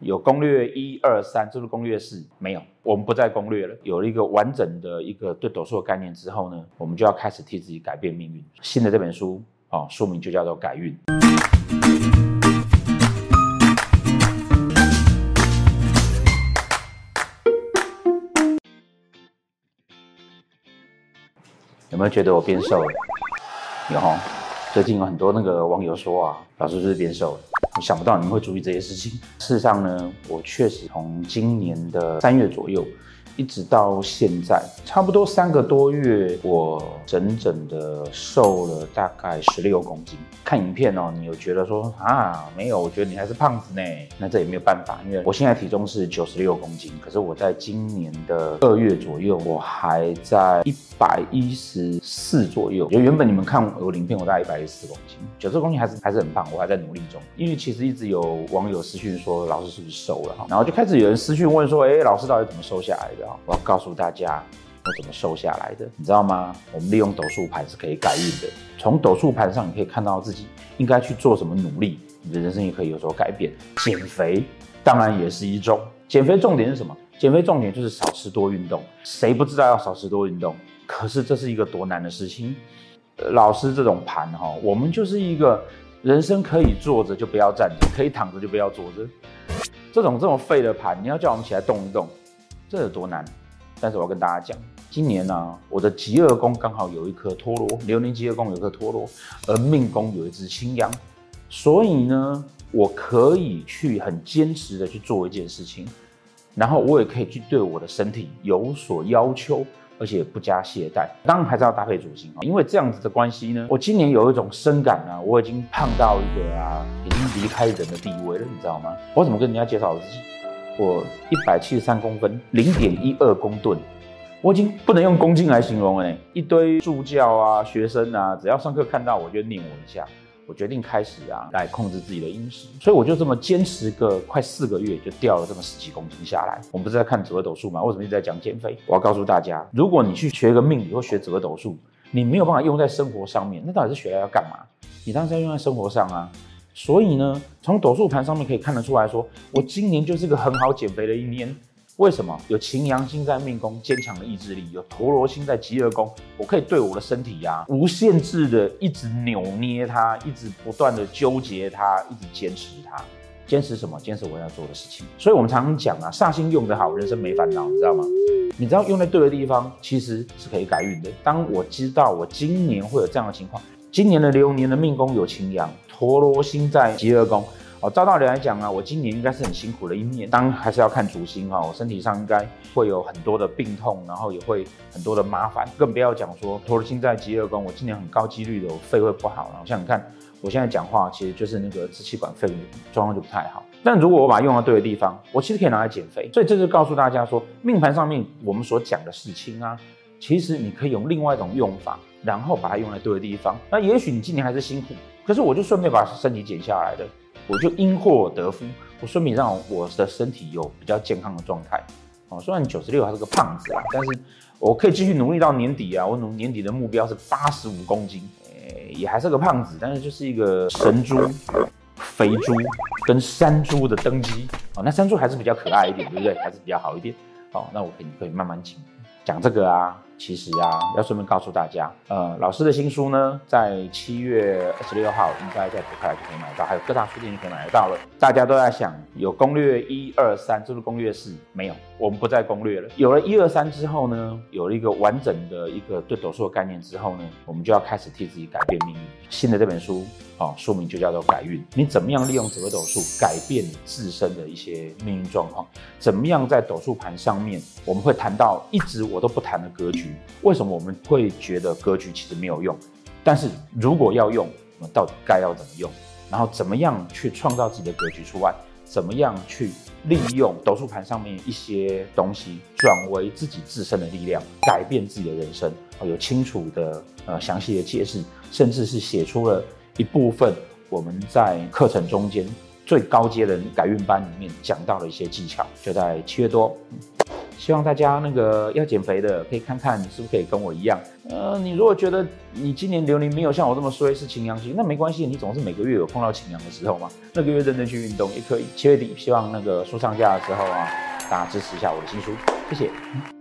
有攻略一二三，这是攻略四，没有，我们不再攻略了。有了一个完整的一个对斗数的概念之后呢，我们就要开始替自己改变命运。新的这本书啊、哦，书名就叫做《改运》。有没有觉得我变瘦了？有哈，最近有很多那个网友说啊，老师是不是变瘦了？想不到你们会注意这些事情。事实上呢，我确实从今年的三月左右。一直到现在，差不多三个多月，我整整的瘦了大概十六公斤。看影片哦，你有觉得说啊，没有，我觉得你还是胖子呢。那这也没有办法，因为我现在体重是九十六公斤，可是我在今年的二月左右，我还在一百一十四左右。就原本你们看我影片，我大概一百一十四公斤，九十公斤还是还是很胖，我还在努力中。因为其实一直有网友私讯说，老师是不是瘦了？然后就开始有人私讯问说，哎，老师到底怎么瘦下来的？我要告诉大家我怎么瘦下来的，你知道吗？我们利用斗数盘是可以改运的。从斗数盘上，你可以看到自己应该去做什么努力，你的人生也可以有所改变。减肥当然也是一种。减肥重点是什么？减肥重点就是少吃多运动。谁不知道要少吃多运动？可是这是一个多难的事情。老师这种盘哈，我们就是一个人生可以坐着就不要站着，可以躺着就不要坐着。这种这种废的盘，你要叫我们起来动一动。这有多难？但是我要跟大家讲，今年呢、我的疾厄宫刚好有一颗陀罗，流年疾厄宫有一颗陀罗，而命宫有一只青羊，所以呢，我可以去很坚持的去做一件事情，然后我也可以去对我的身体有所要求，而且不加懈怠。当然还是要搭配主星啊，因为这样子的关系呢，我今年有一种深感啊，我已经胖到一个啊，已经离开人的地位了，你知道吗？我怎么跟人家介绍我自己？我一百七十三公分，零点一二公吨，我已经不能用公斤来形容了。一堆助教啊、学生啊，只要上课看到我就念我一下。我决定开始啊，来控制自己的饮食，所以我就这么坚持个快四个月，就掉了这么十几公斤下来。我们不是在看紫微斗数吗？为什么一直在讲减肥？我要告诉大家，如果你去学个命理或学紫微斗数，你没有办法用在生活上面，那到底是学来要干嘛？你当然要用在生活上啊。所以呢，从斗数盘上面可以看得出来说，我今年就是个很好减肥的一年。为什么？有擎羊星在命宫，坚强的意志力；有陀罗星在疾厄宫，我可以对我的身体呀、啊，无限制的一直扭捏它，一直不断的纠结它，一直坚持它。坚持什么？坚持我要做的事情。所以我们常常讲啊，煞星用得好，人生没烦恼，你知道吗？你知道用在对的地方，其实是可以改运的。当我知道我今年会有这样的情况，今年的流年的命宫有擎羊。陀罗星在疾厄宫，哦，照道理来讲啊，我今年应该是很辛苦的一年，当然还是要看主星哈，我身体上应该会有很多的病痛，然后也会很多的麻烦，更不要讲说陀罗星在疾厄宫，我今年很高几率的我肺会不好，然后像你看我现在讲话其实就是那个支气管肺炎状况就不太好，但如果我把它用到对的地方，我其实可以拿来减肥，所以这就告诉大家说，命盘上面我们所讲的事情啊，其实你可以用另外一种用法，然后把它用在对的地方，那也许你今年还是辛苦。可是我就顺便把身体减下来的，我就因祸得福，我顺便让我的身体有比较健康的状态。哦，虽然九十六还是个胖子啊，但是我可以继续努力到年底啊。我努年底的目标是八十五公斤，诶，也还是个胖子，但是就是一个神猪、肥猪跟山猪的登基。哦，那山猪还是比较可爱一点，对不对？还是比较好一点。哦，那我可以可以慢慢讲讲这个啊。其实啊，要顺便告诉大家，呃，老师的新书呢，在七月二十六号应该在博客来就可以买到，还有各大书店就可以买得到了。大家都在想，有攻略一二三，这是攻略四，没有，我们不再攻略了。有了一二三之后呢，有了一个完整的一个对斗数的概念之后呢，我们就要开始替自己改变命运。新的这本书。哦，书名就叫做改运。你怎么样利用紫微斗数改变自身的一些命运状况？怎么样在斗数盘上面，我们会谈到一直我都不谈的格局？为什么我们会觉得格局其实没有用？但是如果要用，我们到底该要怎么用？然后怎么样去创造自己的格局出来？怎么样去利用斗数盘上面一些东西，转为自己自身的力量，改变自己的人生？有清楚的呃详细的解释，甚至是写出了。一部分我们在课程中间最高阶的改运班里面讲到了一些技巧，就在七月多，希望大家那个要减肥的可以看看你是不是可以跟我一样。呃，你如果觉得你今年流年没有像我这么衰是擎羊星，那没关系，你总是每个月有碰到擎羊的时候嘛，那个月认真去运动也可以。七月底希望那个书上架的时候啊，大家支持一下我的新书，谢谢。